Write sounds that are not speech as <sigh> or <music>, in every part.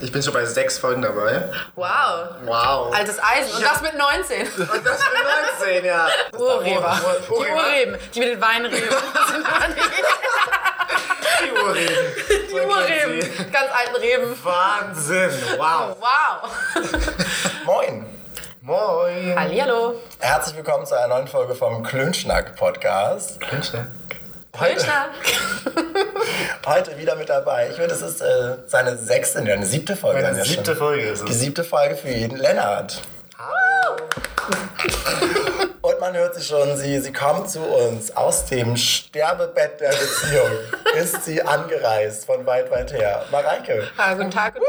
Ich bin schon bei sechs Folgen dabei. Wow. Wow. Altes Eisen. Und das mit 19. <laughs> Und das für 19, ja. Urheber. Die. Urreben. Die mit den Weinreben. <laughs> die, Die Urreben. die Urreben. Ganz alten Reben. Wahnsinn. Wow. Wow. <laughs> Moin! Moin. Hallihallo. Herzlich willkommen zu einer neuen Folge vom Klönschnack-Podcast. Klönschnack. Klönschnack. Heute <laughs> wieder mit dabei. Ich würde, es ist äh, seine sechste, nee, eine siebte Folge. Meine siebte schon. Folge ist Die es. siebte Folge für jeden Lennart. Und man hört sie schon, sie, sie kommt zu uns aus dem Sterbebett der Beziehung. <laughs> ist sie angereist von weit, weit her. Mareike. Ah, guten Tag, guten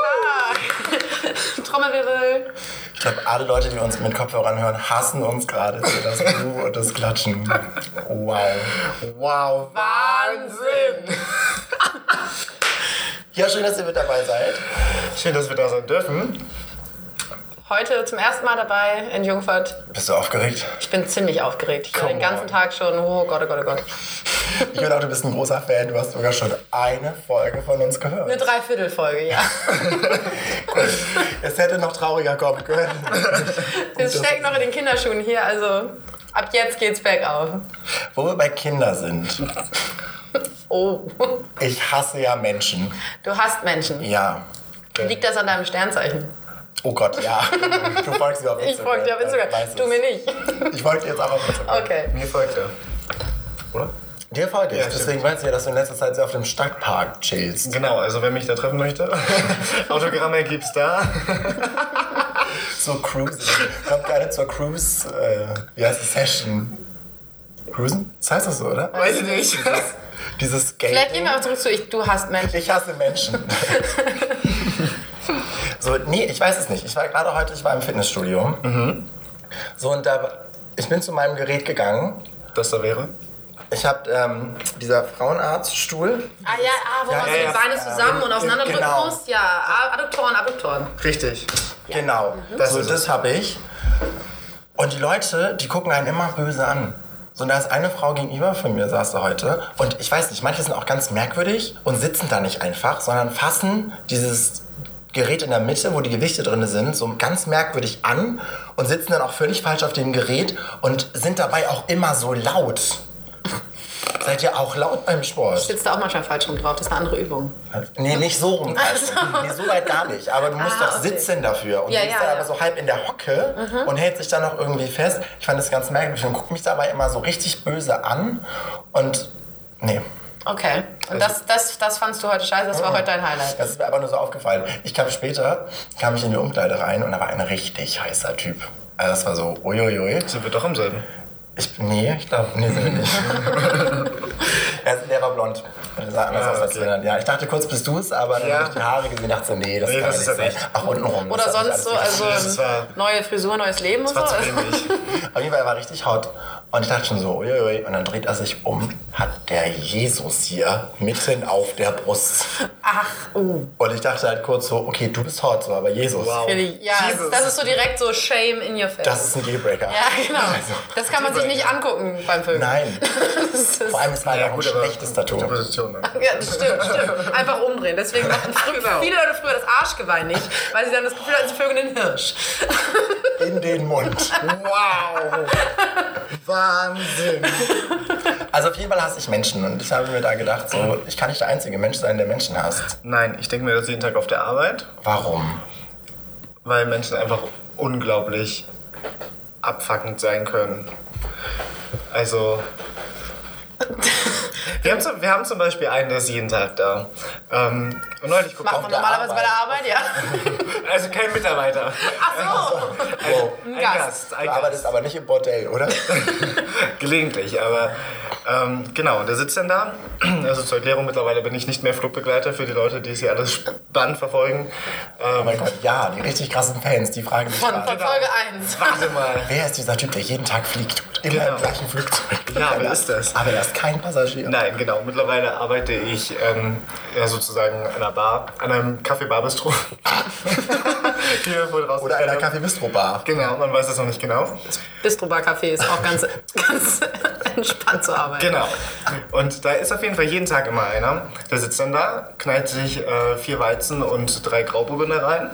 Tag. Trommelwirbel. Ich glaube, alle Leute, die uns mit Kopfhörern hören, hassen uns gerade für das Buh und das Klatschen. Wow. Wow. Wahnsinn. Ja, schön, dass ihr mit dabei seid. Schön, dass wir da sein dürfen. Heute zum ersten Mal dabei in Jungfurt. Bist du aufgeregt? Ich bin ziemlich aufgeregt. Ich höre den Come ganzen on. Tag schon, oh Gott, oh Gott, oh Gott. Ich höre auch, du bist ein großer Fan. Du hast sogar schon eine Folge von uns gehört. Eine Dreiviertelfolge, ja. <laughs> Es hätte noch trauriger kommen können. Es steckt noch in den Kinderschuhen hier, also ab jetzt geht's bergauf. Wo wir bei Kindern sind. Oh, Ich hasse ja Menschen. du hast Menschen. Ja. Liegt das an deinem Sternzeichen? Oh Gott, ja. Du folgst mir auf <laughs> Ich Instagram. folge dir auf Instagram. Weißt Du mir nicht. Ich folge dir jetzt auch auf Instagram. Okay. Mir folgt er. Oder? Dir folge ich. Ja. Deswegen weißt du ja, dass du in letzter Zeit sehr auf dem Stadtpark chillst. Genau, also wer mich da treffen möchte, <laughs> Autogramme gibt's da. So Cruisen. Kommt gerne zur Cruise, äh, wie heißt es, Session. Cruisen? Das heißt das so, oder? Weiß ich nicht. Dieses Skating. Vielleicht gehen wir auch zurück zu ich, du hast Menschen. Ich hasse Menschen. <laughs> so, nee, ich weiß es nicht. Ich war gerade heute, ich war im Fitnessstudio. So, und da, ich bin zu meinem Gerät gegangen. Das da wäre? Ich habe ähm, dieser Frauenarztstuhl. Ah ja, ah, wo Ja, man so ja, die ja. Beine zusammen und auseinanderdrücken Genau. muss? Ja, Adduktoren, Adduktoren. Richtig. Genau, Das so das habe ich. Und die Leute, die gucken einen immer böse an. So, und da ist eine Frau gegenüber von mir, saß da heute. Und ich weiß nicht, manche sind auch ganz merkwürdig und sitzen da nicht einfach, sondern fassen dieses Gerät in der Mitte, wo die Gewichte drin sind, so ganz merkwürdig an und sitzen dann auch völlig falsch auf dem Gerät und sind dabei auch immer so laut. <laughs> Seid ihr auch laut beim Sport? Sitzt da auch manchmal falsch rum drauf, das ist eine andere Übung. Nee, nicht so rum. Also, nee, so weit gar nicht. Aber du musst Ah, doch okay. sitzen dafür. Und Ja, du bist ja, dann ja. aber so halb in der Hocke und hält sich dann noch irgendwie fest. Ich fand das ganz merkwürdig und guckt mich dabei immer so richtig böse an. Und nee, Okay. Und das, das, das fandst du heute scheiße, das war heute dein Highlight. das ist mir aber nur so aufgefallen. Ich kam später, kam ich in die Umkleide rein und da war ein richtig heißer Typ. Also das war so, uiuiui. Sind wir doch am selben? Ich, nee, ich glaube, nee, sind wir nicht. <laughs> er, der war blond. Der sah anders Ah, aus als okay. Lennart. Ja, ich dachte kurz, bist du es, aber dann Ja. habe ich die Haare gesehen und dachte so, nee, das Nee, kann das ja ist nicht ja sein. Ach, untenrum. Oder das hat sich sonst so, also neue Frisur, neues Leben und Das so. war zu ähnlich. Auf jeden Fall, er war richtig hot. Und ich dachte schon so, uiuiui. Und dann dreht er sich um, hat der Jesus hier mitten auf der Brust. Ach, uh. Und ich dachte halt kurz so, okay, du bist hot, so, aber Jesus. Wow. Die, ja, Jesus. das ist so direkt so Shame in your face. Das ist ein Dealbreaker. ja, genau. <laughs> Also, Das kann man sich nicht angucken beim Film. Nein. <laughs> Vor allem, es war ja, auch ein schlechtes Tattoo. Gute Position. Ne? ja, das stimmt, stimmt. Einfach umdrehen. Deswegen <laughs> machen Genau. viele Leute früher das Arschgeweih nicht, weil sie dann das Gefühl hatten, sie vögeln den Hirsch. <laughs> In den Mund. Wow. Wahnsinn. Also auf jeden Fall hasse ich Menschen. Und ich habe mir da gedacht, so, ich kann nicht der einzige Mensch sein, der Menschen hasst. Nein, ich denke mir das jeden Tag auf der Arbeit, Warum? weil Menschen einfach unglaublich abfuckend sein können. Also. Wir haben, zum, wir haben zum Beispiel einen, der ist jeden Tag da. Ähm, und neulich guckt Macht man normalerweise bei der Arbeit, ja. <laughs> Also kein Mitarbeiter. Ach so. Wow. Ein Gast. Gast. Ein Du Gast. arbeitest aber nicht im Bordell, oder? <laughs> Gelegentlich, aber ähm, genau, der sitzt dann da. Also zur Erklärung, mittlerweile bin ich nicht mehr Flugbegleiter für die Leute, die es hier alles spannend verfolgen. Oh Ähm, mein Gott, ja, die richtig krassen Fans, die fragen sich Von, von Folge 1. warte mal. wer ist dieser Typ, der jeden Tag fliegt? Immer Genau. im gleichen Flugzeug. Ja, wer ist das? Aber er ist kein Passagier. Nein, genau. Mittlerweile arbeite ich ähm, ja, sozusagen an einer Bar, an einem Café Barbistro. die wir vorhin Oder einer rausgestellt haben. Kaffee Bistro Bar. Genau, man weiß es noch nicht genau. Bistro Bar Café ist auch ganz, <laughs> ganz entspannt zu arbeiten. Genau. Und da ist auf jeden Fall jeden Tag immer einer. Der sitzt dann da, knallt sich äh, vier Weizen und drei Grauburgunder rein.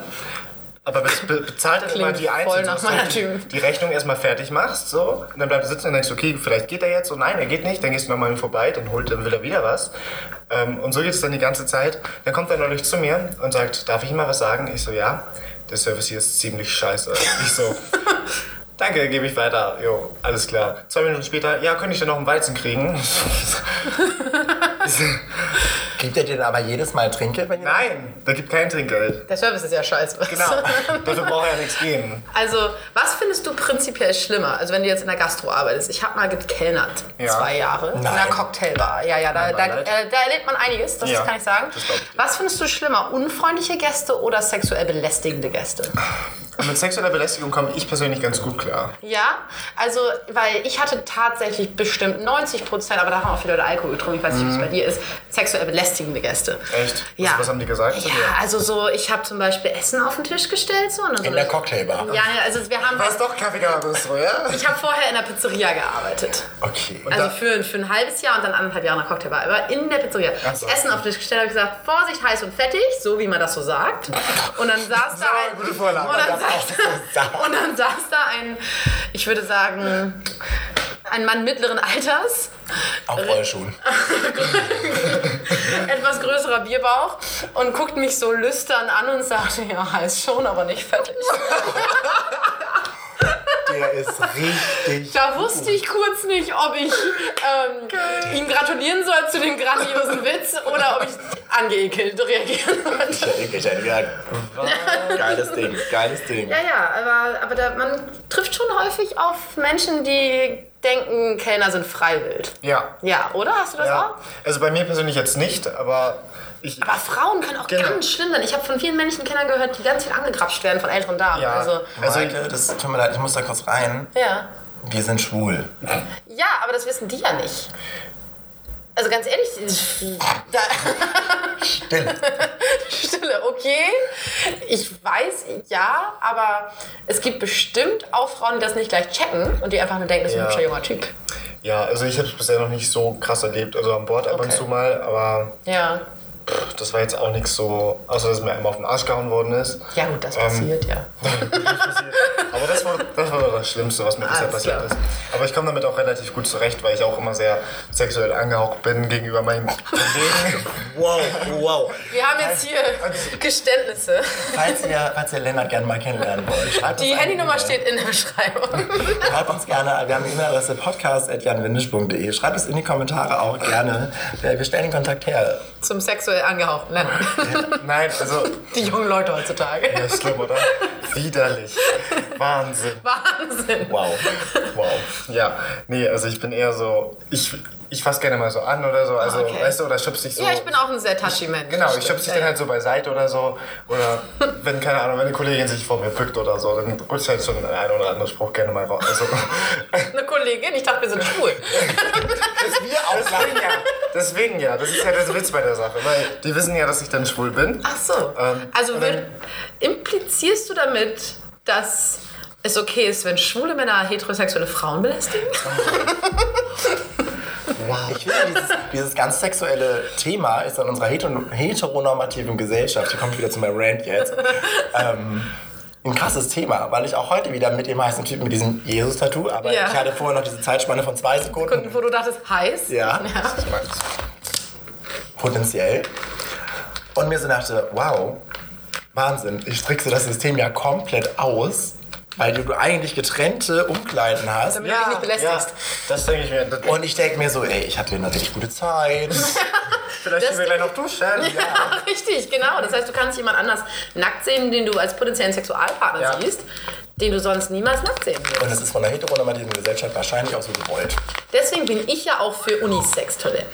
Aber be be bezahlt dann immer die voll einzeln, nach dass du meiner die, Rechnung erstmal fertig machst. So. Und dann bleibst du sitzen und denkst, okay, vielleicht geht er jetzt. Und nein, er geht nicht. Dann gehst du nochmal vorbei, dann holt, dann will er wieder was. Ähm, und so geht es dann die ganze Zeit. Dann kommt er neulich zu mir und sagt, darf ich ihm mal was sagen? Ich so, ja. Der Service hier ist ziemlich scheiße. Ich so, <laughs> Danke, gebe ich weiter. Jo, alles klar. Zwei Minuten später, ja, könnte ich denn noch einen Weizen kriegen? <laughs> <laughs> Kriegt ihr denn aber jedes Mal Trinkgeld? Wenn Nein, da gibt kein Trinkgeld. Der Service ist ja scheiße. Genau, dafür braucht er ja nichts geben. Also, was findest du prinzipiell schlimmer? Also, wenn du jetzt in der Gastro arbeitest. Ich habe mal gekellnert, Ja. zwei Jahre, in einer Nein. Cocktailbar. Ja, ja, da, da, äh, da erlebt man einiges, das Ja, kann ich sagen. ich. Was findest du schlimmer, unfreundliche Gäste oder sexuell belästigende Gäste? Und mit sexueller Belästigung komme ich persönlich ganz gut klar. Ja, also, weil ich hatte tatsächlich bestimmt 90 Prozent, aber da haben auch viele Leute Alkohol getrunken, ich weiß nicht, wie es bei dir ist, sexuell belästigende Gäste. Echt? Ja. Was, was haben die gesagt? zu Ja, dir? also so, ich habe zum Beispiel Essen auf den Tisch gestellt. So, In so der Cocktailbar. Ja, also wir haben... War es doch Kaffeegarabistro, ja? Ich habe vorher in der Pizzeria gearbeitet. Okay. Also für, für ein halbes Jahr und dann anderthalb Jahre in der Cocktailbar. Aber in der Pizzeria. Ach so. Essen auf den Tisch gestellt, habe ich gesagt, Vorsicht, heiß und fettig, so wie man das so sagt. Und dann saß <laughs> da ein... gute Vorlage. Und dann, Auch und dann saß da ein, ich würde sagen, ein Mann mittleren Alters, Auf Rollschuhen. <laughs> etwas größerer Bierbauch und guckt mich so lüstern an und sagte, ja, heiß schon, aber nicht fettig. <laughs> Der ist richtig. Da wusste ich kurz nicht, ob ich ähm, ihm gratulieren soll zu dem grandiosen Witz oder ob ich angeekelt reagieren soll. Ich hätte gesagt, geiles Ding, geiles Ding. Ja, ja, aber, aber da, man trifft schon häufig auf Menschen, die denken, Kellner sind freiwillig. Ja. Ja, oder? Hast du das ja. auch? Also bei mir persönlich jetzt nicht, aber ich. Aber Frauen können auch Genau. ganz schlimm sein. Ich habe von vielen männlichen Kindern gehört, die ganz viel angegrapscht werden von älteren Damen. Ja. Also, Also- Maike, das tut mir leid, ich muss da kurz rein. ja. Wir sind schwul. Ja, aber das wissen die ja nicht. Also ganz ehrlich, <laughs> da, Still. <laughs> Stille, okay. Ich weiß, ja, aber es gibt bestimmt auch Frauen, die das nicht gleich checken und die einfach nur denken, das ist ein Ja. hübscher junger Typ. Ja, also ich habe es bisher noch nicht so krass erlebt. Also an Bord ab und Okay. zu mal, aber Ja. Pff, das war jetzt auch nichts so. Außer dass mir einmal auf den Arsch gehauen worden ist. Ja, gut, das Ähm, passiert, ja. <laughs> Aber das war, das war das Schlimmste, was mir bisher passiert klar. ist. Aber ich komme damit auch relativ gut zurecht, weil ich auch immer sehr sexuell angehaucht bin gegenüber meinen Kollegen. <laughs> Wow, wow. Wir haben jetzt hier Geständnisse. Falls ihr, falls ihr Lennart gerne mal kennenlernen wollt, schreibt Die Handynummer steht in der Beschreibung. Schreibt uns gerne, wir haben eine E-Mail-Adresse podcast.janwindisch.de. Schreibt es in die Kommentare auch gerne. Wir stellen den Kontakt her. Zum sexuell angehauchten Ländern. Nein, also. <laughs> Die jungen Leute heutzutage. Ja, ist schlimm, oder? Widerlich. Wahnsinn. Wahnsinn. Wow. Wow. Ja, nee, also ich bin eher so. Ich, ich fass gerne mal so an oder so. Also, Okay. weißt du, oder schubst dich so. Ja, ich bin auch ein sehr touchy Mensch. Genau, ich schubse dich dann halt so beiseite oder so. Oder <laughs> wenn, keine Ahnung, wenn eine Kollegin sich vor mir bückt oder so, dann rutscht halt schon ein oder andere Spruch gerne mal raus. Also, Eine Kollegin, ich dachte, wir sind schwul. <laughs> Wir auch deswegen ja. Deswegen ja. Das ist ja der Witz bei der Sache. Weil die wissen ja, dass ich dann schwul bin. Ach so. Ähm, also will, implizierst du damit, dass es okay ist, wenn schwule Männer heterosexuelle Frauen belästigen? <laughs> Ich finde, dieses, dieses ganz sexuelle Thema ist in unserer heter- heteronormativen Gesellschaft, hier komme ich wieder zu meinem Rant jetzt, ähm, ein krasses Thema, weil ich auch heute wieder mit dem heißen Typen mit diesem Jesus-Tattoo, aber Ja. ich hatte vorher noch diese Zeitspanne von zwei Sekunden. Kunden, wo du dachtest, heiß? Ja, potenziell. Und mir so dachte, wow, Wahnsinn, ich trickse das System ja komplett aus, weil du eigentlich getrennte Umkleiden hast. Damit du dich nicht belästigst. das denke ich mir. Und ich denke mir so, ey, ich hatte richtig gute Zeit. <laughs> vielleicht gehen wir gleich noch duschen. <laughs> Ja, richtig, genau. Das heißt, du kannst jemand anders nackt sehen, den du als potenziellen Sexualpartner Ja. siehst. Den du sonst niemals nackt sehen würdest. Und das ist von der heteronormativen Gesellschaft wahrscheinlich auch so gewollt. Deswegen bin ich ja auch für Unisex-Toiletten.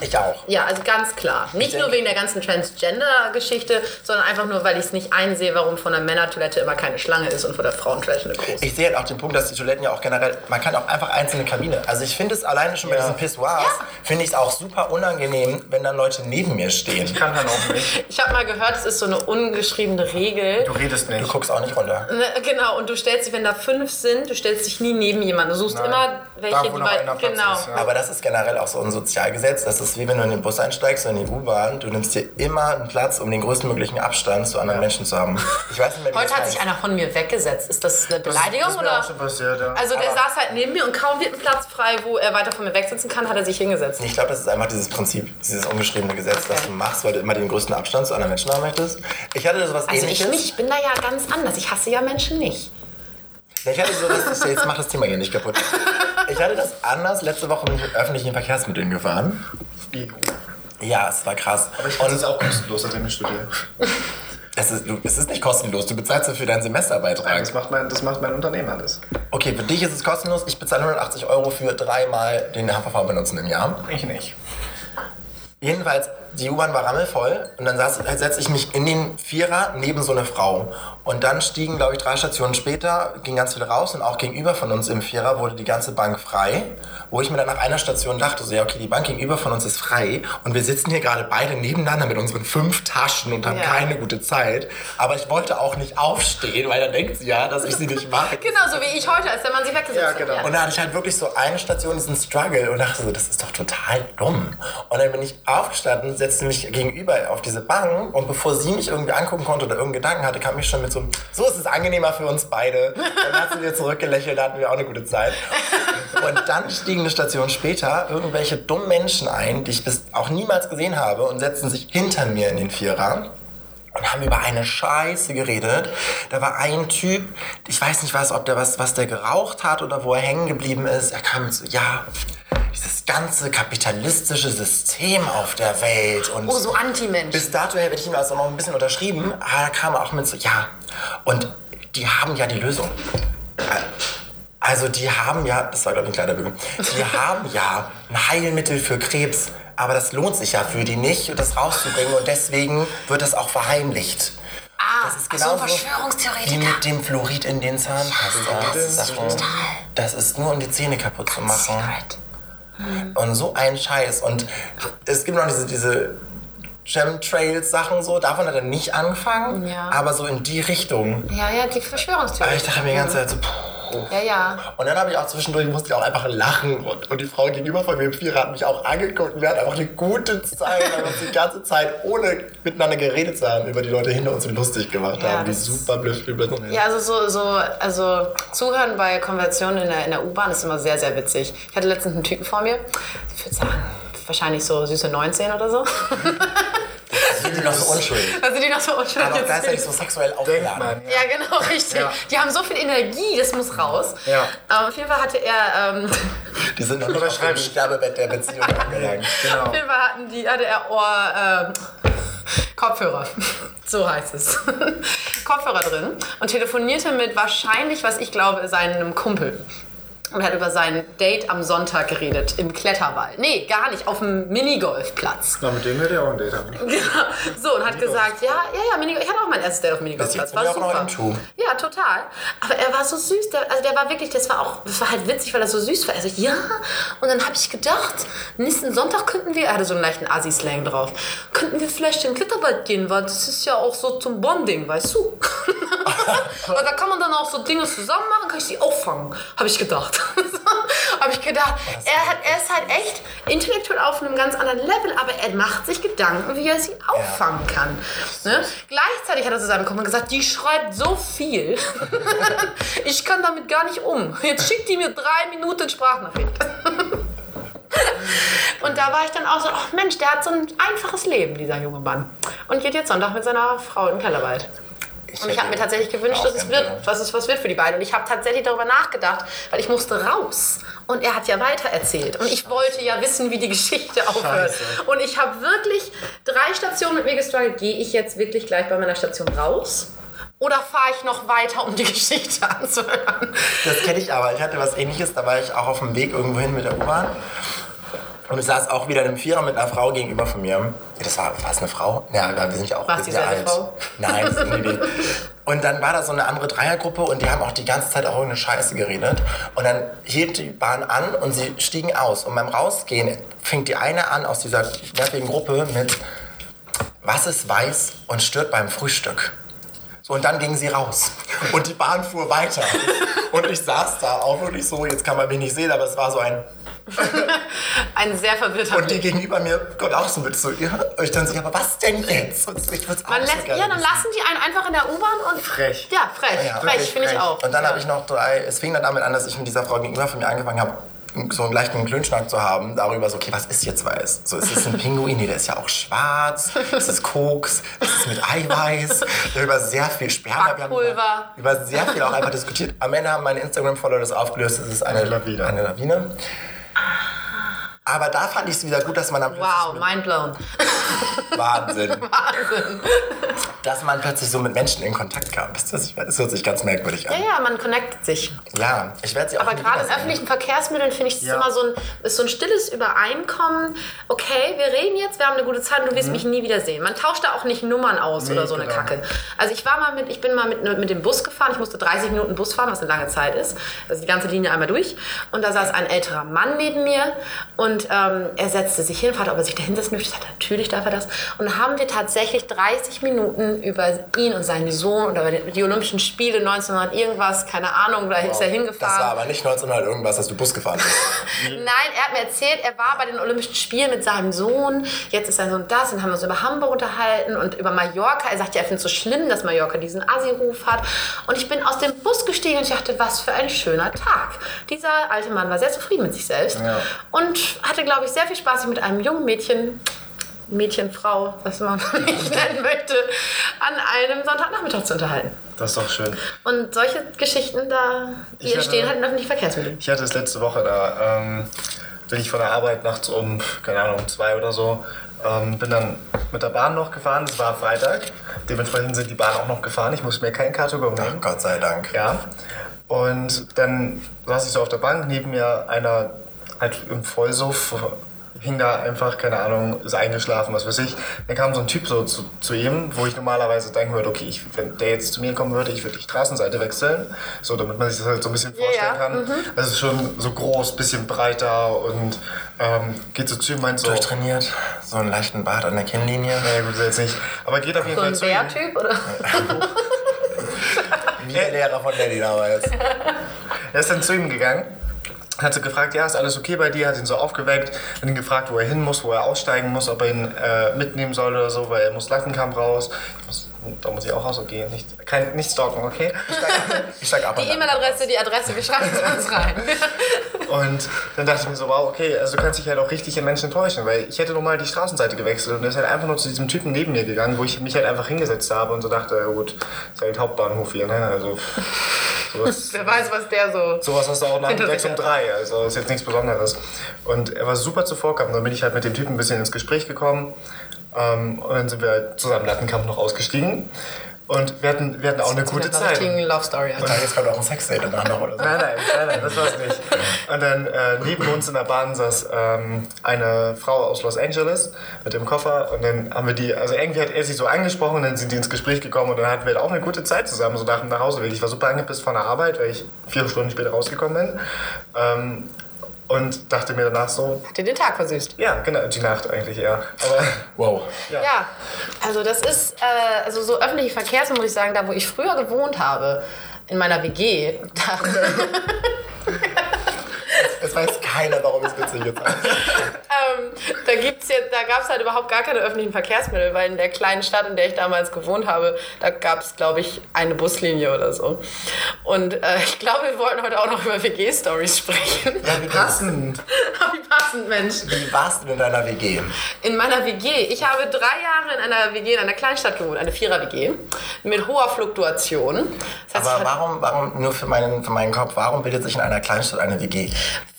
Ich auch. Ja, also ganz klar. Nicht nur wegen der ganzen Transgender-Geschichte, sondern einfach nur, weil ich es nicht einsehe, warum von der Männertoilette immer keine Schlange ist und von der Frauentoilette eine große. Ich sehe halt auch den Punkt, dass die Toiletten ja auch generell, man kann auch einfach einzelne Kabine. Also ich finde es alleine schon bei Ja. diesen Pissoirs, Ja. finde ich es auch super unangenehm, wenn dann Leute neben mir stehen. Ich kann dann auch nicht. Ich habe mal gehört, es ist so eine ungeschriebene Regel. Du redest nicht. Du guckst auch nicht runter. Ne, Genau, und du stellst dich, wenn da fünf sind, du stellst dich nie neben jemanden. Du suchst Nein. immer welche, Da, wo die noch bei. einer Platz Genau. ist, ja. Aber das ist generell auch so ein Sozialgesetz. Das ist wie wenn du in den Bus einsteigst oder in die U-Bahn. Du nimmst dir immer einen Platz, um den größtmöglichen Abstand zu anderen Menschen zu haben. Ich weiß nicht mehr, Heute das hat sich einer von mir weggesetzt. Ist das eine Das- Beleidigung das ist mir oder? auch schon passiert, ja. Also der Aber- saß halt neben mir und kaum wird ein Platz frei, wo er weiter von mir wegsitzen kann, hat er sich hingesetzt. Ich glaube, das ist einfach dieses Prinzip, dieses ungeschriebene Gesetz, das Okay. du machst, weil du immer den größten Abstand zu anderen Menschen haben möchtest. Ich hatte sowas Also ich ähnliches. nicht, ich bin da ja ganz anders. Ich hasse ja Menschen nicht. Ich hatte so das, jetzt macht das Thema hier nicht kaputt. Ich hatte das anders. Letzte Woche bin ich mit öffentlichen Verkehrsmitteln gefahren. Ja, es war krass. Aber ich finde es auch kostenlos, seitdem ich studiere. Es ist, du, es ist nicht kostenlos. Du bezahlst dafür deinen Nein, Semesterbeitrag. das macht mein, das macht mein Unternehmen alles. Okay, für dich ist es kostenlos. Ich bezahle 180 Euro für dreimal den HVV benutzen im Jahr. Ich nicht. Jedenfalls, die U-Bahn war rammelvoll und dann saß- setzte ich mich in den Vierer neben so eine Frau. Und dann stiegen, glaube ich, drei Stationen später, ging ganz viel raus und auch gegenüber von uns im Vierer wurde die ganze Bank frei. Wo ich mir dann nach einer Station dachte, so, ja, okay, die Bank gegenüber von uns ist frei und wir sitzen hier gerade beide nebeneinander mit unseren fünf Taschen und haben Ja. keine gute Zeit. Aber ich wollte auch nicht aufstehen, weil dann denkt sie ja, dass ich sie nicht mag. Genauso wie ich heute, als der Mann sich weggesetzt Ja, hat. genau. Und da hatte ich halt wirklich so eine Station diesen Struggle und dachte so, das ist doch total dumm. Und dann bin ich aufgestanden, setzte mich gegenüber auf diese Bank und bevor sie mich irgendwie angucken konnte oder irgendeinen Gedanken hatte, kam ich schon mit so, einem, so ist es angenehmer für uns beide. Dann hat sie mir zurückgelächelt, da hatten wir auch eine gute Zeit. Und dann stiegen eine Station später irgendwelche dummen Menschen ein, die ich bis auch niemals gesehen habe und setzten sich hinter mir in den Vierer und haben über eine Scheiße geredet. Da war ein Typ, ich weiß nicht was, ob der was, was der geraucht hat oder wo er hängen geblieben ist. Er kam so, ja, dieses ganze kapitalistische System auf der Welt und Oh, so Anti-Mensch. bis dato hätte ich ihm das auch noch ein bisschen unterschrieben, aber da kam er auch mit so, ja, und die haben ja die Lösung. Also die haben ja, das war glaube ich ein kleiner Bügel, die <laughs> haben ja ein Heilmittel für Krebs, aber das lohnt sich ja für die nicht, das rauszubringen und deswegen wird das auch verheimlicht. Ah, Das ist ach so, genau Verschwörungstheoretiker. Wie mit dem Fluorid in den Zahnpasta. das Das, ist das ist nur um die Zähne kaputt zu machen. Secret. Und so ein Scheiß. Und es gibt noch diese, diese Chemtrails-Sachen so, davon hat er nicht angefangen, Ja. aber so in die Richtung. Ja, ja, die Aber Verschwörungstheoretiker. ich dachte mir die ganze Zeit so, puh. Ja, ja. Und dann habe ich auch zwischendurch, musste ich auch einfach lachen. Und, und die Frau gegenüber von mir im Vierer hat mich auch angeguckt. Und wir hatten einfach eine gute Zeit, weil wir uns die ganze Zeit, ohne miteinander geredet zu haben, über die Leute hinter uns lustig gemacht Ja, haben, die super blöd. Ja, also so, so, also zuhören bei Konversionen in der, in der U-Bahn ist immer sehr, sehr witzig. Ich hatte letztens einen Typen vor mir, ich würde sagen, wahrscheinlich so süße 19 oder so. <laughs> sind die noch so unschuldig. Da sind die noch so unschuldig. Aber auch gleichzeitig so sexuell Denkt aufgeladen. man. Ja, genau, richtig. Ja. Die haben so viel Energie, das muss raus. Ja. Aber auf jeden Fall hatte er, ähm, Die sind noch nicht auf dem Sterbebett der Beziehung <laughs> angelangt. Genau. auf jeden Fall hatten die, hatte er Ohr, ähm, Kopfhörer. <laughs> So heißt es. <laughs> Kopfhörer drin und telefonierte mit wahrscheinlich, was ich glaube, seinem Kumpel. Und hat über sein Date am Sonntag geredet im Kletterwald. Nee, gar nicht, auf dem Minigolfplatz. Na, mit dem hätte er auch ein Date haben. <laughs> Genau. So, und hat gesagt, ja, ja, ja, Minigolf. Ich hatte auch mein erstes Date auf dem Minigolfplatz. War ja auch noch super. Ja, total. Aber er war so süß. Der, also der war wirklich, das war auch, das war halt witzig, weil er so süß war. Er so, ja. Und dann habe ich gedacht, nächsten Sonntag könnten wir, er hatte so einen leichten Assi-Slang drauf, könnten wir vielleicht in den Kletterwald gehen, weil das ist ja auch so zum Bonding, weißt du? <laughs> weil da kann man dann auch so Dinge zusammen machen, kann ich sie auffangen, habe ich gedacht. <laughs> habe ich gedacht, er, hat, er ist halt echt intellektuell auf einem ganz anderen Level, aber er macht sich Gedanken, wie er sie auffangen kann. Ne? Gleichzeitig hat er zu seinem Kumpel gesagt, die schreibt so viel, <laughs> ich kann damit gar nicht um. Jetzt schickt die mir drei Minuten Sprachnachricht. <laughs> Und da war ich dann auch so, ach Mensch, der hat so ein einfaches Leben, dieser junge Mann. Und geht jetzt Sonntag mit seiner Frau in den Kellerwald. Und ich habe mir tatsächlich gewünscht, dass es, wird, dass es was wird für die beiden. Und ich habe tatsächlich darüber nachgedacht, weil ich musste raus. Und er hat ja weiter erzählt. Und ich wollte ja wissen, wie die Geschichte aufhört. Scheiße. Und ich habe wirklich drei Stationen mit mir gestruggelt. Gehe ich jetzt wirklich gleich bei meiner Station raus? Oder fahre ich noch weiter, um die Geschichte <laughs> anzuhören? Das kenne ich aber. Ich hatte was ähnliches, da war ich auch auf dem Weg irgendwo hin mit der U-Bahn. Und ich saß auch wieder in einem Vierer mit einer Frau gegenüber von mir. Das war, war es eine Frau? Ja, wir sind ja auch War es wir sind ja dieselbe Frau? Nein, <laughs> nee, nee. Und dann war da so eine andere Dreiergruppe und die haben auch die ganze Zeit auch irgendeine Scheiße geredet. Und dann hielt die Bahn an und sie stiegen aus. Und beim Rausgehen fing die eine an aus dieser nervigen Gruppe mit Was ist weiß und stört beim Frühstück? So, und dann ging sie raus. Und die Bahn fuhr weiter. Und ich saß da auch wirklich so, jetzt kann man mich nicht sehen, aber es war so ein. <laughs> Ein sehr verwirrter Und die Blick. gegenüber mir Gott auch so mit so, ja. Und ich dann so, ja, aber was denn jetzt? Und ich würd's auch Man so gerne ja, dann wissen. lassen die einen einfach in der U-Bahn und. Frech. Ja, frech. Ja, frech, wirklich finde ich frech. auch. Und dann ja. habe ich noch drei, es fing dann damit an, dass ich mit dieser Frau gegenüber von mir angefangen habe, so einen leichten Klönschnack zu haben, darüber so, okay, was ist jetzt weiß? So, ist es ein Pinguin? Nee, der ist ja auch schwarz. Ist es Koks? Ist es mit Eiweiß? Über sehr viel Sperma. Wir haben. Über, über sehr viel auch einfach diskutiert. Am Ende haben meine Instagram-Follower das aufgelöst. Es ist eine, Eine Lawine. Eine Lawine. Ah. Aber da fand ich es wieder gut, dass man dann Wow, mind blown. <laughs> Wahnsinn. Wahnsinn. Dass man plötzlich so mit Menschen in Kontakt kam. Das, das, das hört sich ganz merkwürdig an. Ja, ja, man connectet sich. Ja, ich werde sie auch Aber gerade in öffentlichen Verkehrsmitteln finde ich es Ja. immer so ein, ist so ein stilles Übereinkommen. Okay, wir reden jetzt, wir haben eine gute Zeit und du wirst mich nie wiedersehen. Man tauscht da auch nicht Nummern aus Nee, oder so eine genau. Kacke. Also ich war mal mit, ich bin mal mit, mit dem Bus gefahren. Ich musste 30 Minuten Bus fahren, was eine lange Zeit ist. Also die ganze Linie einmal durch. Und da saß ein älterer Mann neben mir und ähm, er setzte sich hin, fragte, ob er sich da hinsetzen möchte. Ich sagte, natürlich darf er das. Und dann haben wir tatsächlich 30 Minuten über ihn und seinen Sohn oder über die Olympischen Spiele 1900 irgendwas, keine Ahnung, da ist er hingefahren. Das war aber nicht 1900 irgendwas, dass du Bus gefahren bist. <laughs> Nein, er hat mir erzählt, er war bei den Olympischen Spielen mit seinem Sohn. Jetzt ist sein Sohn das und haben uns über Hamburg unterhalten und über Mallorca. Er sagt ja, er findet es so schlimm, dass Mallorca diesen Assi-Ruf hat. Und ich bin aus dem Bus gestiegen und ich dachte, was für ein schöner Tag. Dieser alte Mann war sehr zufrieden mit sich selbst Ja. und hatte, glaube ich, sehr viel Spaß, sich mit einem jungen Mädchen, Mädchen, Frau, was man <laughs> nicht nennen möchte, an einem Sonntagnachmittag zu unterhalten. Das ist doch schön. Und solche Geschichten, da, die Ich hatte- entstehen halt in öffentlichen Verkehrsmitteln. Ich hatte es letzte Woche da. Ähm, bin ich von der Arbeit nachts um, keine Ahnung, um zwei oder so. Ähm, bin dann mit der Bahn noch gefahren. Es war Freitag. Dementsprechend sind die Bahnen auch noch gefahren. Ich musste mir kein Karton Ach, nehmen. Gott sei Dank. Ja. Und dann saß ich so auf der Bank, neben mir einer halt im Vollsuff, hing da einfach, keine Ahnung, ist eingeschlafen, was weiß ich. Dann kam so ein Typ so zu, zu ihm, wo ich normalerweise denken würde, okay, ich, wenn der jetzt zu mir kommen würde, ich würde die Straßenseite wechseln, so damit man sich das halt so ein bisschen vorstellen ja, kann. Das ist schon so groß, bisschen breiter und ähm, geht so zu ihm, meint so, Durchtrainiert, so einen leichten Bart an der Kinnlinie. naja gut, jetzt nicht, aber geht auf jeden So Fall ein zu ihm. Bärtyp, oder? <laughs> Wie der Lehrer von Daddy damals. <laughs> Er ist dann zu ihm gegangen, hat so gefragt, ja, ist alles okay bei dir, hat ihn so aufgeweckt, hat ihn gefragt, wo er hin muss, wo er aussteigen muss, ob er ihn äh, mitnehmen soll oder so, weil er muss Lattenkamp raus. Muss, da muss ich auch raus, okay, nicht, kein, nicht stalken, okay? Ich steig ab Die. E-Mail-Adresse, die Adresse, wir schreiben es uns rein. <laughs> Und dann dachte ich mir so, wow, okay, also du kannst dich halt auch richtig in Menschen täuschen, weil ich hätte normal die Straßenseite gewechselt und er ist halt einfach nur zu diesem Typen neben mir gegangen, wo ich mich halt einfach hingesetzt habe und so dachte, ja gut, ist halt Hauptbahnhof hier, ne, also sowas, <laughs> Wer weiß, was der so. Sowas hast du auch Hinter nachmittags sich um hat. drei, also ist jetzt nichts Besonderes. Und er war super zuvorkommend. Dann bin ich halt mit dem Typen ein bisschen ins Gespräch gekommen. Ähm, und dann sind wir halt zusammen Lattenkampf noch ausgestiegen. Und wir hatten, wir hatten auch eine gute Zeit. Richtigen Love Story. Und dann jetzt kommt auch ein Sexdate danach noch oder so. Nein, nein, nein, nein, das war's nicht. Und dann äh, neben uns in der Bahn saß ähm, eine Frau aus Los Angeles mit dem Koffer und dann haben wir die, also irgendwie hat er sie so angesprochen und dann sind die ins Gespräch gekommen und dann hatten wir halt auch eine gute Zeit zusammen, so nach dem Nachhauseweg. Ich war super angepisst von der Arbeit, weil ich vier Stunden später rausgekommen bin. Ähm, und dachte mir danach so, Hat dir den Tag versüßt. ja, genau, die Nacht eigentlich eher. Aber <laughs> Wow. Ja, also das ist, äh, also so öffentliche Verkehrsmittel, muss ich sagen, da wo ich früher gewohnt habe, in meiner WG, da, <laughs> Jetzt weiß keiner, warum es witzig ist. ähm, da gibt's jetzt, da gab es halt überhaupt gar keine öffentlichen Verkehrsmittel, weil in der kleinen Stadt, in der ich damals gewohnt habe, da gab es, glaube ich, eine Buslinie oder so. Und äh, ich glaube, wir wollten heute auch noch über WG-Stories sprechen. Ja, wie passend. <laughs> Wie passend, Mensch. Wie warst du in deiner WG? In meiner WG. Ich habe drei Jahre in einer WG in einer Kleinstadt gewohnt, eine Vierer-WG, mit hoher Fluktuation. Das heißt, Aber warum, warum, nur für meinen, für meinen Kopf, warum bildet sich in einer Kleinstadt eine WG?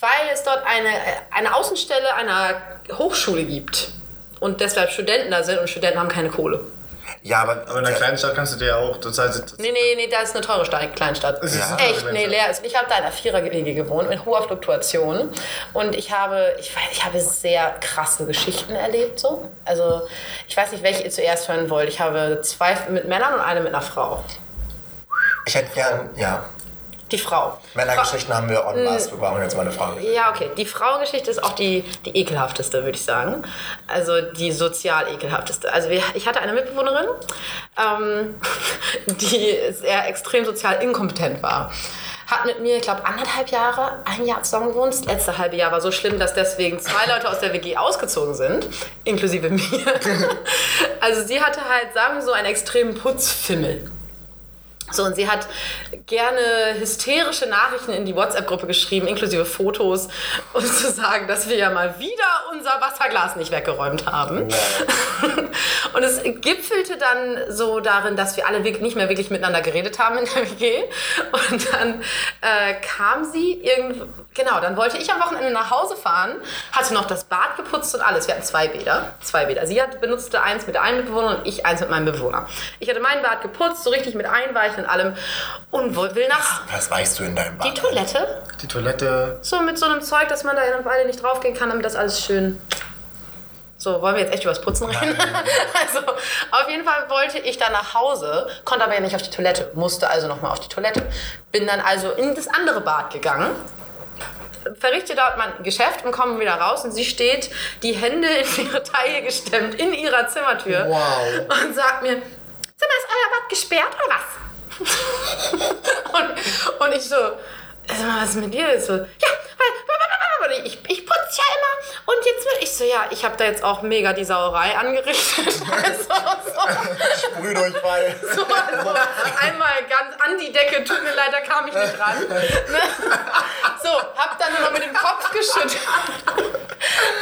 weil es dort eine, eine Außenstelle einer Hochschule gibt und deshalb Studenten da sind und Studenten haben keine Kohle. Ja, aber, Aber in einer kleinen Stadt kannst du dir ja auch total. Nee, nee, nee, da ist eine teure Stadt, Kleinstadt. Ist Ja. eine Echt, nee, leer ist. Ich habe da in einer Vierer-WG gewohnt mit hoher Fluktuation. Und ich habe, ich weiß, ich habe sehr krasse Geschichten erlebt, so. Also, ich weiß nicht, welche ihr zuerst hören wollt. Ich habe zwei mit Männern und eine mit einer Frau. ich hätte gern, ja. Die Frau. Männergeschichten haben wir en Hm. masse. Wir brauchen jetzt mal eine Frage. Ja, okay. Die Frauengeschichte ist auch die, die ekelhafteste, würde ich sagen. Also die sozial ekelhafteste. Also wir, ich hatte eine Mitbewohnerin, ähm, <laughs> die sehr extrem sozial inkompetent war. Hat mit mir, ich glaube, anderthalb Jahre, ein Jahr zusammen gewohnt. Das letzte halbe Jahr war so schlimm, dass deswegen zwei <laughs> Leute aus der WG ausgezogen sind, inklusive mir. <laughs> Also sie hatte halt, sagen wir so, einen extremen Putzfimmel. So, und sie hat gerne hysterische Nachrichten in die WhatsApp-Gruppe geschrieben, inklusive Fotos, um zu sagen, dass wir ja mal wieder unser Wasserglas nicht weggeräumt haben. <laughs> und es gipfelte dann so darin, dass wir alle nicht mehr wirklich miteinander geredet haben in der WG. Und dann äh, kam sie irgendwo, genau, dann wollte ich am Wochenende nach Hause fahren, hatte noch das Bad geputzt und alles. Wir hatten zwei Bäder, zwei Bäder. Sie hat, benutzte eins mit einem Mitbewohner und ich eins mit meinem Bewohner. Ich hatte mein Bad geputzt, so richtig mit Einweichen und allem und will nach Was weißt du in deinem Bad? die Toilette. Die Toilette. So mit so einem Zeug, dass man da in eine Weile nicht draufgehen kann, damit das alles schön. So, wollen wir jetzt echt übers Putzen reden? <laughs> also, auf jeden Fall wollte ich dann nach Hause, konnte aber ja nicht auf die Toilette, musste also nochmal auf die Toilette. Bin dann also in das andere Bad gegangen, verrichte dort mein Geschäft und komme wieder raus und sie steht, die Hände in ihre Taille gestemmt, in ihrer Zimmertür Wow. und sagt mir, Zimmer, ist euer Bad gesperrt oder was? Und, und ich so, also was ist mit dir? Ich so, ja, ich, ich putze ja immer und jetzt will ich so, ja, ich habe da jetzt auch mega die Sauerei angerichtet. <laughs> Also, <laughs> so, Sprühdurchfall. so, also einmal ganz an die Decke, tut mir leid, da kam ich nicht ran. Ne? So, hab dann nur noch mit dem Kopf geschüttelt.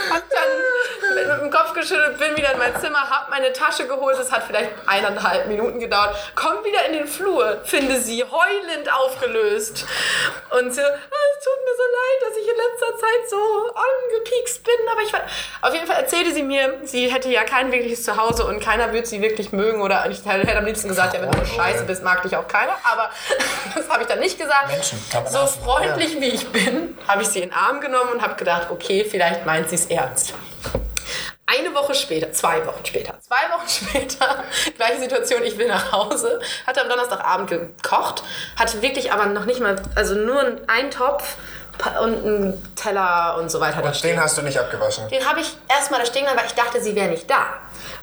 Hab dann mit dem Kopf geschüttelt, bin wieder in mein Zimmer, hab meine Tasche geholt, das hat vielleicht eineinhalb Minuten gedauert, komm wieder in den Flur, finde sie heulend aufgelöst. Und so, "Ah, es tut mir so leid, dass ich in letzter Zeit so angepiekst bin, aber ich weiß. Auf jeden Fall erzählte sie mir, sie hätte ja kein wirkliches Zuhause und keiner würde sie wirklich mögen oder ich hätte am liebsten gesagt, ja, wenn du Scheiße bist, mag dich auch keiner, aber <laughs> das habe ich dann nicht gesagt. Menschen, so freundlich wie ich bin, habe ich sie in den Arm genommen und habe gedacht, okay, vielleicht meint sie es ernst. Eine Woche später, zwei Wochen später, zwei Wochen <laughs> später, gleiche Situation, ich will nach Hause, hatte am Donnerstagabend gekocht, hatte wirklich aber noch nicht mal, also nur einen Topf und einen Teller und so weiter da Und stehen. den hast du nicht abgewaschen. Den habe ich erstmal da stehen, weil ich dachte, sie wäre nicht da.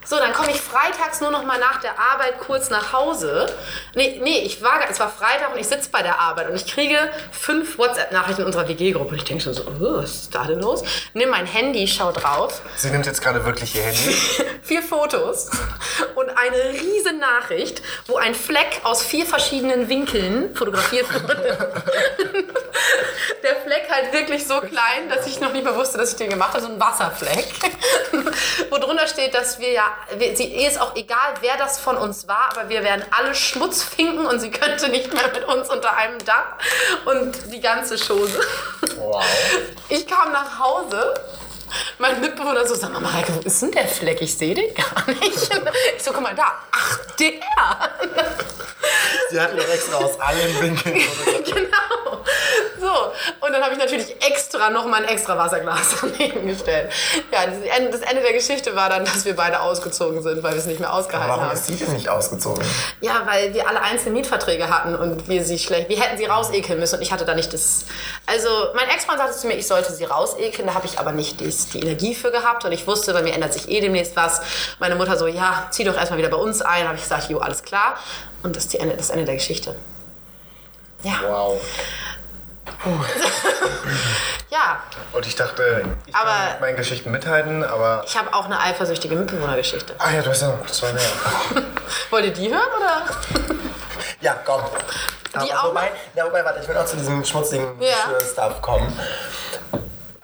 So, dann komme ich freitags nur noch mal nach der Arbeit kurz nach Hause. Nee, nee, ich war, es war Freitag und ich sitze bei der Arbeit und ich kriege fünf WhatsApp-Nachrichten in unserer WG-Gruppe. Und ich denke schon so, oh, was ist da denn los? Nimm mein Handy, schau drauf. Sie nimmt jetzt gerade wirklich ihr Handy. <laughs> Vier Fotos und eine riesen Nachricht, wo ein Fleck aus vier verschiedenen Winkeln fotografiert wurde. <laughs> Der Fleck halt wirklich so klein, dass ich noch nicht mehr wusste, dass ich den gemacht habe. So ein Wasserfleck. <laughs> Wo drunter steht, dass wir ja, wir, sie, ist auch egal, wer das von uns war, aber wir wären alle Schmutzfinken und sie könnte nicht mehr mit uns unter einem Dach und die ganze Chose. Wow. Ich kam nach Hause. Mein Mitbewohner so, sag mal, Mareike, wo ist denn der Fleck? Ich sehe den gar nicht. Ich so, guck mal da. Ach, der. Sie hat mir extra aus allen Winkeln. <laughs> Genau. So, und dann habe ich natürlich extra noch mal ein extra Wasserglas <laughs> daneben gestellt. Ja, das Ende, das Ende der Geschichte war dann, dass wir beide ausgezogen sind, weil wir es nicht mehr ausgehalten Warum haben. ist sie denn nicht ausgezogen? Ja, weil wir alle einzelne Mietverträge hatten und wir sie schlecht, wir hätten sie rausekeln müssen und ich hatte da nicht das. Also, mein Ex-Mann sagte zu mir, ich sollte sie rausekeln, da habe ich aber nicht die, die Energie für gehabt und ich wusste, bei mir ändert sich eh demnächst was. Meine Mutter so, ja, zieh doch erstmal wieder bei uns ein. habe ich gesagt, jo, alles klar. Und das ist Ende, das Ende der Geschichte. Ja. Wow. <laughs> Ja, Und ich dachte, ich Aber- kann mit meinen Geschichten mithalten, aber. ich habe auch eine eifersüchtige Mitbewohnergeschichte. Ach ja, du hast ja noch zwei mehr. <laughs> Wollt ihr die hören oder? <laughs> Ja, komm. Die Aber auch wobei, ja, wobei, warte, ich will noch zu diesem schmutzigen Ja. Stuff kommen.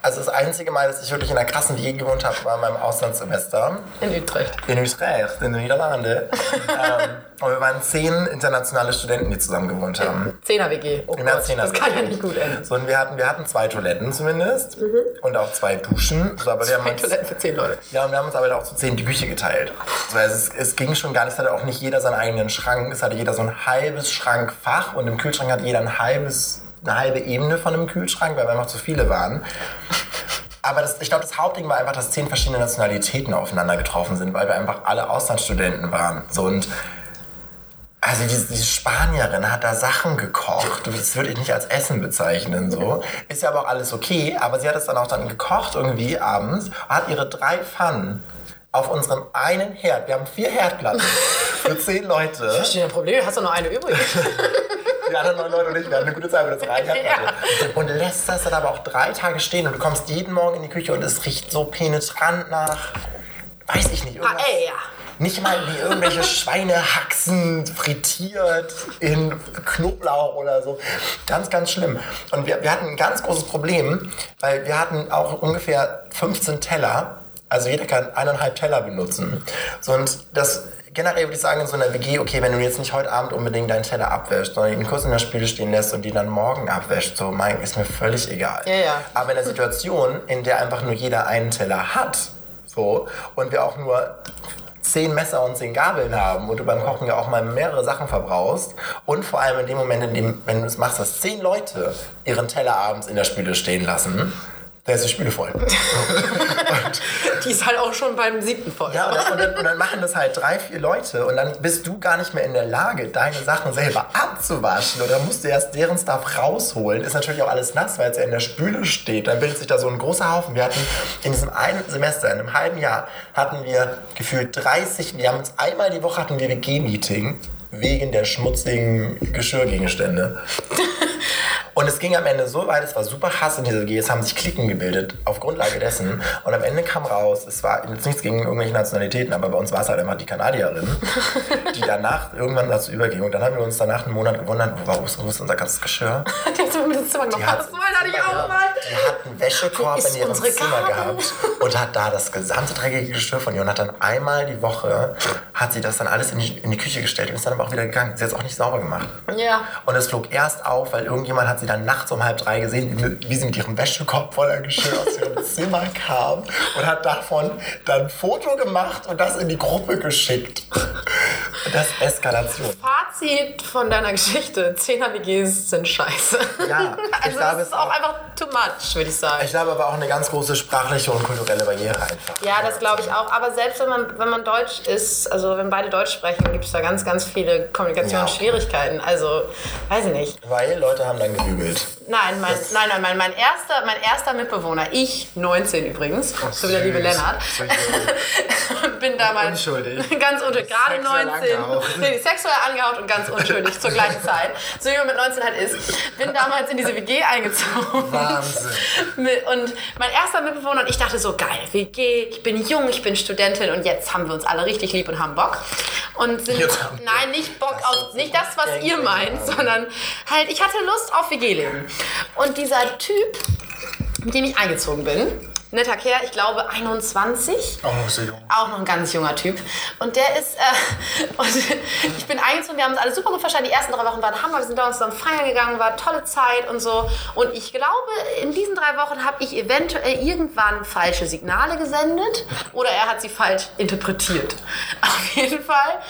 Also das einzige Mal, dass ich wirklich in einer krassen WG gewohnt habe, war in meinem Auslandssemester In Utrecht. in Utrecht, in den Niederlanden. <laughs> ähm, und wir waren zehn internationale Studenten, die zusammen gewohnt haben. 10er WG. Oh In der Gott, 10er das kann ja nicht gut enden. So, und wir hatten, wir hatten zwei Toiletten zumindest und auch zwei Duschen. So, aber wir haben Zwei uns, Toiletten für 10 Leute. ja, und wir haben uns aber auch zu zehn die Küche geteilt. So, also es, es ging schon gar nicht, es hatte auch nicht jeder seinen eigenen Schrank. Es hatte jeder so ein halbes Schrankfach und im Kühlschrank hat jeder ein halbes, eine halbe Ebene von einem Kühlschrank, weil wir einfach zu viele waren. Aber das, ich glaube, das Hauptding war einfach, dass zehn verschiedene Nationalitäten aufeinander getroffen sind, weil wir einfach alle Auslandsstudenten waren. So, und also diese, diese Spanierin hat da Sachen gekocht. Das würde ich nicht als Essen bezeichnen. So. Ist ja aber auch alles okay. Aber sie hat es dann auch dann gekocht irgendwie abends. Hat ihre drei Pfannen auf unserem einen Herd. Wir haben vier Herdplatten für zehn Leute. Verstehe ein Problem, hast du noch eine übrig? <laughs> Die anderen neun Leute und ich, wir hatten eine gute Zeit mit das rein Und lässt das dann aber auch drei Tage stehen und du kommst jeden Morgen in die Küche und es riecht so penetrant nach, weiß ich nicht, irgendwas. Paella. Nicht mal wie irgendwelche Schweinehaxen frittiert in Knoblauch oder so. Ganz, ganz schlimm. Und wir, wir hatten ein ganz großes Problem, weil wir hatten auch ungefähr 15 Teller. Also jeder kann eineinhalb Teller benutzen. So, und das generell würde ich sagen, in so einer WG, okay, wenn du jetzt nicht heute Abend unbedingt deinen Teller abwäschst, sondern ihn kurz in der Spüle stehen lässt und die dann morgen abwäscht, so mein, ist mir völlig egal. Ja, ja. Aber in der Situation, in der einfach nur jeder einen Teller hat, so, und wir auch nur zehn Messer und zehn Gabeln haben und du beim Kochen ja auch mal mehrere Sachen verbrauchst und vor allem in dem Moment, in dem, wenn du es machst, dass zehn Leute ihren Teller abends in der Spüle stehen lassen, da ist die Spüle voll. <laughs> Die ist halt auch schon beim siebten voll. Ja, und dann, und, dann, und dann machen das halt drei, vier Leute und dann bist du gar nicht mehr in der Lage, deine Sachen selber abzuwaschen oder musst du erst deren Stuff rausholen. Ist natürlich auch alles nass, weil es ja in der Spüle steht. Dann bildet sich da so ein großer Haufen. Wir hatten in diesem einen Semester, in einem halben Jahr, hatten wir gefühlt 30, wir haben uns einmal die Woche hatten wir WG-Meeting wegen der schmutzigen Geschirrgegenstände. <laughs> Und es ging am Ende so weit, es war super Hass in dieser WG, es haben sich Klicken gebildet auf Grundlage dessen. Und am Ende kam raus, es war jetzt nichts gegen irgendwelche Nationalitäten, aber bei uns war es halt einfach die Kanadierin, <laughs> die danach irgendwann dazu überging. Und dann haben wir uns danach einen Monat gewundert, wo, ist, wo ist unser ganzes Geschirr? <laughs> Die hat ins Zimmer gemacht. Das wollte hatte ich auch mal. Die hat einen Wäschekorb in ihrem Zimmer gehabt und hat da das gesamte dreckige Geschirr von ihr und hat dann einmal die Woche, hat sie das dann alles in die, in die Küche gestellt und ist dann aber auch wieder gegangen. Sie hat es auch nicht sauber gemacht. Ja. Und es flog erst auf, weil irgendjemand hat sie dann nachts um halb drei gesehen, wie, sie mit ihrem Wäschekorb voller Geschirr aus ihrem <laughs> Zimmer kam und hat davon dann ein Foto gemacht und das in die Gruppe geschickt. Das ist Eskalation. Fazit von deiner Geschichte: 10er WGs sind scheiße. Ja, <laughs> ich also glaube, das ist auch einfach too much, würde ich sagen. Ich glaube aber auch eine ganz große sprachliche und kulturelle Barriere einfach. Ja, das glaube ich auch. Aber selbst wenn man, wenn man Deutsch ist, also wenn beide Deutsch sprechen, gibt es da ganz, ganz viele Kommunikationsschwierigkeiten. Also, weiß ich nicht. Weil Leute haben dann gebügelt. Nein, mein, nein, nein, mein, mein, erster, mein erster Mitbewohner, ich, 19 übrigens, so wie der liebe. Lennart, <laughs> bin damals Unschuldig. <laughs> ganz unschuldig, gerade Sexuell 19, angehaucht. <laughs> nee, sexuell angehaucht und ganz unschuldig zur gleichen Zeit, so wie man mit 19 halt ist. Bin damals in diese WG eingezogen. Wahnsinn. Und mein erster Mitbewohner und ich dachte so, geil, WG, ich bin jung, ich bin Studentin und jetzt haben wir uns alle richtig lieb und haben Bock. Und sind, nein, nicht Bock auf, nicht das, was ihr meint, sondern halt, ich hatte Lust auf WG-Leben. Und dieser Typ, mit dem ich eingezogen bin, netter Kerl, ich glaube 21, Oh, so jung. auch noch ein ganz junger Typ. Und der ist, äh, <laughs> und ich bin eingezogen, wir haben uns alle super gut verstanden. Die ersten drei Wochen waren Hammer, wir sind da uns zusammen feiern gegangen, war tolle Zeit und so. Und ich glaube, in diesen drei Wochen habe ich eventuell irgendwann falsche Signale gesendet oder er hat sie falsch interpretiert. <laughs> Auf jeden Fall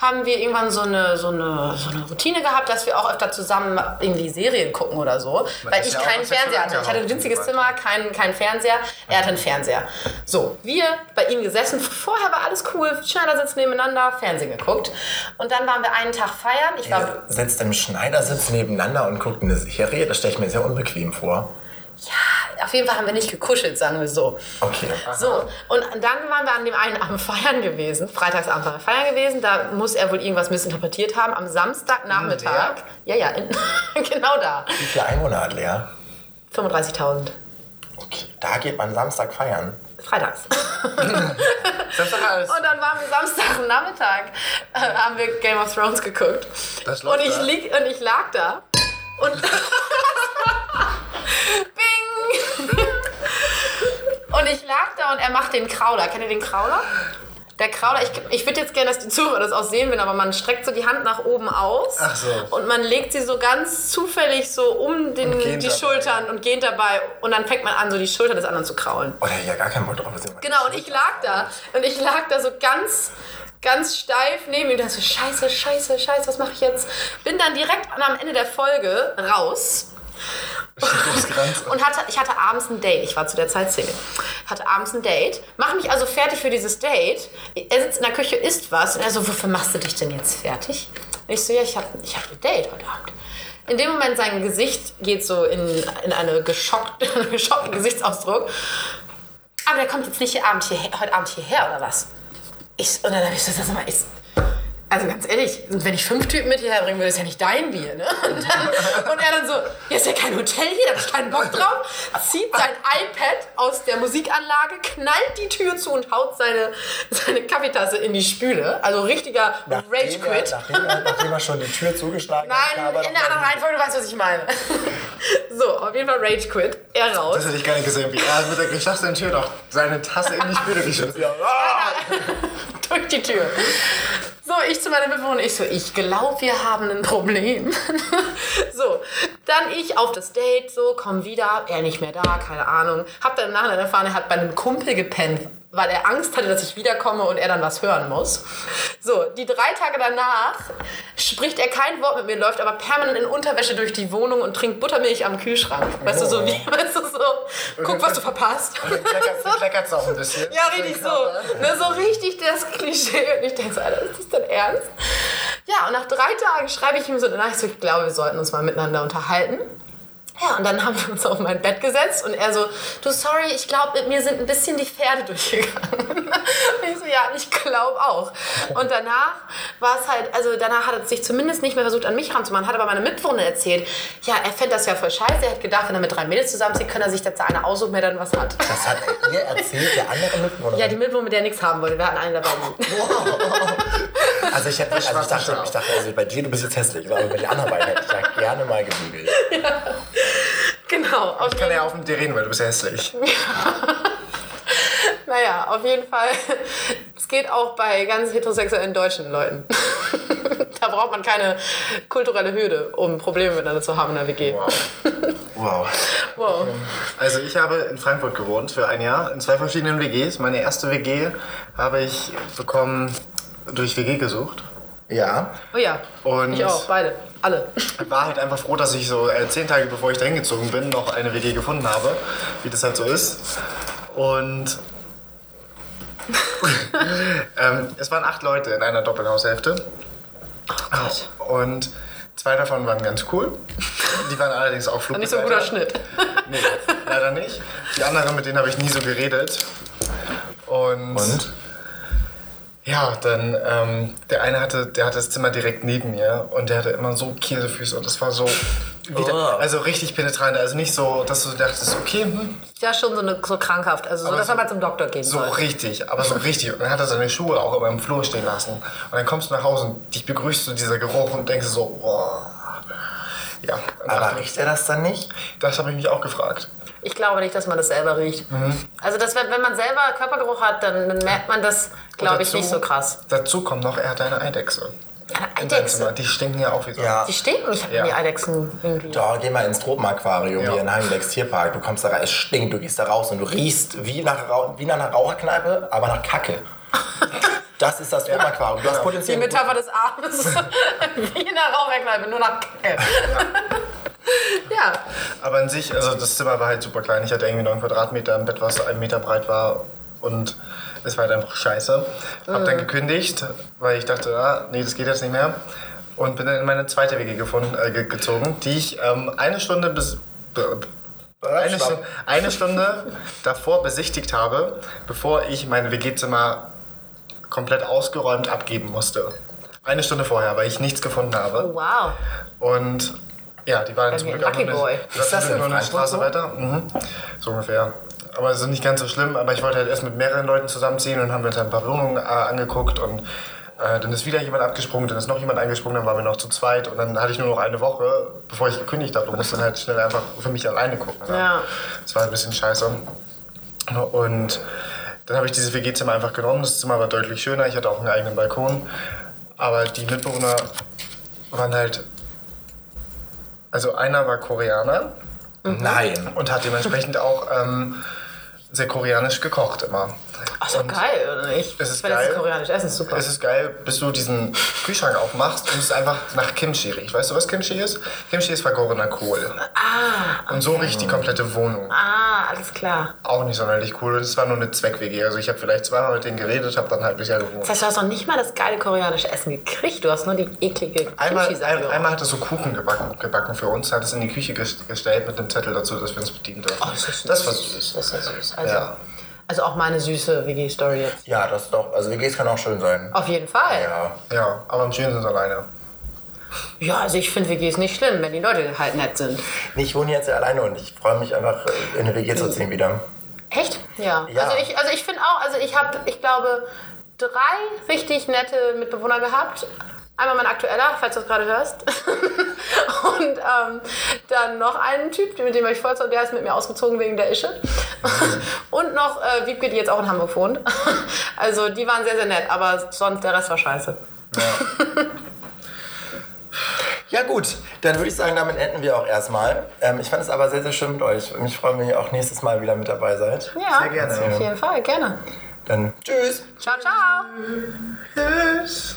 haben wir irgendwann so eine, so eine, so eine Routine gehabt, dass wir auch öfter zusammen irgendwie Serien gucken oder so. Weil ist ich ja auch keinen Fernseher hatte. Ich hatte ein winziges. Zimmer, keinen kein Fernseher. Er hatte einen Fernseher. So, wir bei ihm gesessen. Vorher war alles cool. Schneidersitz nebeneinander, Fernsehen geguckt. Und dann waren wir einen Tag feiern. Ich war. Sitzt im Schneidersitz nebeneinander und guckt eine Serie. Das stelle ich mir sehr unbequem vor. Ja, auf jeden Fall haben wir nicht gekuschelt, sagen wir so. Okay. So, und dann waren wir an dem einen Abend feiern gewesen, Freitagsabend waren wir feiern gewesen, da muss er wohl irgendwas missinterpretiert haben. Am Samstagnachmittag, ja, ja, in, <laughs> genau da, Wie viele Einwohner hat Lea? 35.000. Okay. Da geht man Samstag feiern. Freitags. <laughs> Und dann waren wir Samstagnachmittag, äh, haben wir Game of Thrones geguckt. Das läuft und, ich lieg, und ich lag da und. <laughs> Bing! Und ich lag da und er macht den Krauler. Kennt ihr den Krauler? Der Krauler, ich, ich würde jetzt gerne, dass die Zuhörer das auch sehen will, aber man streckt so die Hand nach oben aus Ach so. und man legt sie so ganz zufällig so um den, die dabei. Schultern und geht dabei und dann fängt man an, so die Schulter des anderen zu kraulen. Oh, da hätte ja gar keinen Bock drauf. Genau, und ich lag da. Und ich lag da so ganz, ganz steif neben ihm. Und dachte so, scheiße, scheiße, scheiße, was mache ich jetzt? Bin dann direkt am Ende der Folge raus. <laughs> Und hatte, ich hatte abends ein Date. Ich war zu der Zeit Single. Hatte abends ein Date. Mach mich also fertig für dieses Date. Er sitzt in der Küche, isst was. Und er so, wofür machst du dich denn jetzt fertig? Und ich so, ja, ich habe ich hab ein Date heute Abend. In dem Moment sein Gesicht geht so in, in <laughs> einen geschockten Gesichtsausdruck. Aber der kommt jetzt nicht hier Abend hierher, heute Abend hierher, oder was? Ich, und dann habe ich so, sag mal, ist, also ganz ehrlich, wenn ich fünf Typen mit hierher bringen würde, ist ja nicht dein Bier, ne? Und, dann, und er dann so, ja, ist ja kein Hotel hier, da hab ich keinen Bock drauf. Zieht sein iPad aus der Musikanlage, knallt die Tür zu und haut seine, seine Kaffeetasse in die Spüle. Also richtiger Rage-Quit. Er, nachdem, nachdem er schon die Tür zugeschlagen Nein, hat. in der anderen Reihenfolge, du weißt, was ich meine. so, auf jeden Fall Rage-Quit. Er raus. Das hätte ich gar nicht gesehen, wie er mit der geschlossenen Tür noch seine Tasse in die Spüle <laughs> geschützt. Ja. durch die Tür. So, ich zu meiner Mitbewohnerin, ich so, ich glaube, wir haben ein Problem. <laughs> so, dann ich auf das Date, so, komm wieder, er nicht mehr da, keine Ahnung. Hab dann im Nachhinein erfahren, er hat bei einem Kumpel gepennt, weil er Angst hatte, dass ich wiederkomme und er dann was hören muss. So, die drei Tage danach spricht er kein Wort mit mir, läuft aber permanent in Unterwäsche durch die Wohnung und trinkt Buttermilch am Kühlschrank. Weißt du, so wie, <laughs> weißt du, so, guck, was du verpasst. Kleckert <laughs> auch ein bisschen. Ja, richtig so. Ne, so richtig das Klischee. Und ich denke so, Alter, ist das denn ernst? Ja, und nach drei Tagen schreibe ich ihm so so, ich glaube, wir sollten uns mal miteinander unterhalten. Ja, und dann haben wir uns auf mein Bett gesetzt und er so, du, sorry, ich glaube, mit mir sind ein bisschen die Pferde <laughs> durchgegangen. Und ich so, ja, ich glaube auch. Und danach war es halt, also danach hat er sich zumindest nicht mehr versucht, an mich ranzumachen, hat aber meine Mitbewohnerin erzählt, ja, er fände das ja voll scheiße, er hat gedacht, wenn er mit drei Mädels zusammenzieht, kann er sich jetzt eine aussuchen, wer dann was hat. Das hat ihr erzählt, der andere Mitbewohner. Ja, die Mitbewohnerin, mit der nichts haben wollte. Wir hatten eine dabei. Also ich, hätte, also ich dachte, ich dachte also bei dir, du bist jetzt hässlich, aber bei den anderen beiden hätte ich ja gerne mal gebügelt. <laughs> genau. Auf Ich kann ja auch mit dir reden, weil du bist ja hässlich. <laughs> Naja, auf jeden Fall. Es geht auch bei ganz heterosexuellen deutschen Leuten. <laughs> da braucht man keine kulturelle Hürde, um Probleme miteinander zu haben in der WG. Wow. Wow. Wow. Also ich habe in Frankfurt gewohnt für ein Jahr in zwei verschiedenen WGs. Meine erste WG habe ich bekommen durch WG gesucht. Ja. Oh ja. Und- ich auch, beide. Alle. war halt einfach froh, dass ich so äh, zehn Tage bevor ich dahin gezogen bin, noch eine WG gefunden habe, wie das halt so ist. Und <laughs> ähm, es waren acht Leute in einer Doppelhaushälfte. Und zwei davon waren ganz cool. Die waren allerdings auch Nicht so ein guter Flugbegleiter. Schnitt. Nee, leider nicht. Die anderen, mit denen habe ich nie so geredet. Und, Und? Ja, dann der eine hatte, der hatte das Zimmer direkt neben mir und der hatte immer so Käsefüße und das war so wieder, Oh. also richtig penetrant. Also nicht so, dass du dachtest, okay, hm, Ja, schon so, eine, so krankhaft. Also so, Aber dass so- man mal zum Doktor gehen so soll. richtig, aber so richtig. Und dann hat er seine Schuhe auch immer im Flur stehen lassen. Und dann kommst du nach Hause und dich begrüßt so dieser Geruch und denkst so, boah. Ja, Aber riecht er das dann nicht? das habe ich mich auch gefragt. Ich glaube nicht, dass man das selber riecht. Mhm. Also das, wenn man selber Körpergeruch hat, dann, dann merkt man das, glaube ich, nicht so krass. Dazu kommt noch, er hat eine Eidechse. Eine In seinem Eidechse. Zimmer. Die stinken ja auch wie so. Ja. Die stinken. Ich habe Ja. die Eidechsen irgendwie. Da, geh mal ins Tropenaquarium Ja. hier in Heimlex Tierpark. Du kommst da rein, es stinkt, du gehst da raus und du riechst wie nach, wie nach einer Raucherkneipe, aber nach Kacke. <laughs> Das ist das Tropenaquarium. Du hast Die potenziell. Metapher des Abends. <laughs> Wie in der Raucherkneipe, nur nach Kacke. ja. Aber an sich, also das Zimmer war halt super klein. Ich hatte irgendwie 9 Quadratmeter im Bett, was ein Meter breit war. Und es war halt einfach scheiße. Hab Mhm. dann gekündigt, weil ich dachte, ah, nee, das geht jetzt nicht mehr. Und bin dann in meine zweite WG gefunden, äh, ge gezogen, die ich ähm, eine Stunde bis. Eine. Stunde, eine Stunde davor besichtigt habe, bevor ich mein WG-Zimmer komplett ausgeräumt abgeben musste. Eine Stunde vorher, weil ich nichts gefunden habe. Oh, wow. Und ja, die war dann zum Glück auch nur eine, Ist das nur eine Straße so? weiter. Mhm. So ungefähr. Aber es ist nicht ganz so schlimm, aber ich wollte halt erst mit mehreren Leuten zusammenziehen und haben uns ein paar Wohnungen äh, angeguckt und äh, dann ist wieder jemand abgesprungen, dann ist noch jemand eingesprungen, dann waren wir noch zu zweit und dann hatte ich nur noch eine Woche, bevor ich gekündigt habe und musste dann halt schnell einfach für mich alleine gucken. Ja. Das war ein bisschen scheiße. Und dann habe ich dieses WG-Zimmer einfach genommen. Das Zimmer war deutlich schöner. Ich hatte auch einen eigenen Balkon. Aber die Mitbewohner waren halt. Also einer war Koreaner Nein. und hat dementsprechend auch ähm, sehr koreanisch gekocht immer. Ach, ist doch geil, oder nicht? Es ist Weil das geil. koreanisch Essen ist super. Es ist geil, bis du diesen Kühlschrank aufmachst und es ist einfach nach Kimchi riecht. Weißt du, was Kimchi ist? Kimchi ist vergorener Kohl. ah, Und so riecht die komplette Wohnung. ah, alles klar. Auch nicht sonderlich cool. Und es war nur eine Zweck-WG. Also ich habe vielleicht zweimal mit denen geredet, habe dann halbes Jahr gewohnt. Das heißt, du hast noch nicht mal das geile koreanische Essen gekriegt. Du hast nur die eklige Einmal, ein, einmal hat er so Kuchen gebacken, gebacken für uns, hat es in die Küche ges- gestellt mit einem Zettel dazu, dass wir uns bedienen dürfen. Oh, das, das war süß. Das ist ja süß. Also, Ja. Also auch meine süße WG-Story jetzt. Ja, das ist doch. Also WGs kann auch schön sein. Auf jeden Fall. Ja. Ja, aber am schönsten sind alleine. Ja, also ich finde WGs nicht schlimm, wenn die Leute halt nett sind. Nee, ich wohne jetzt ja alleine und ich freue mich einfach, in eine WG zu ziehen wieder. Echt? Ja. Ja. Also ich, also ich finde auch, also ich habe, ich glaube, drei richtig nette Mitbewohner gehabt. Einmal mein aktueller, falls du das gerade hörst. <laughs> und ähm, dann noch einen Typ, mit dem war ich voll und der ist mit mir ausgezogen wegen der Ische. <laughs> und noch äh, Wiebke, die jetzt auch in Hamburg wohnt. <laughs> also die waren sehr, sehr nett, aber sonst der Rest war scheiße. Ja gut, dann würde ich sagen, damit enden wir auch erstmal. Ähm, ich fand es aber sehr, sehr schön mit euch. Mich freuen, wenn ihr auch nächstes Mal wieder mit dabei seid. Ja, Sehr gerne. auf jeden Fall, gerne. Dann tschüss. Ciao, ciao. Tschüss.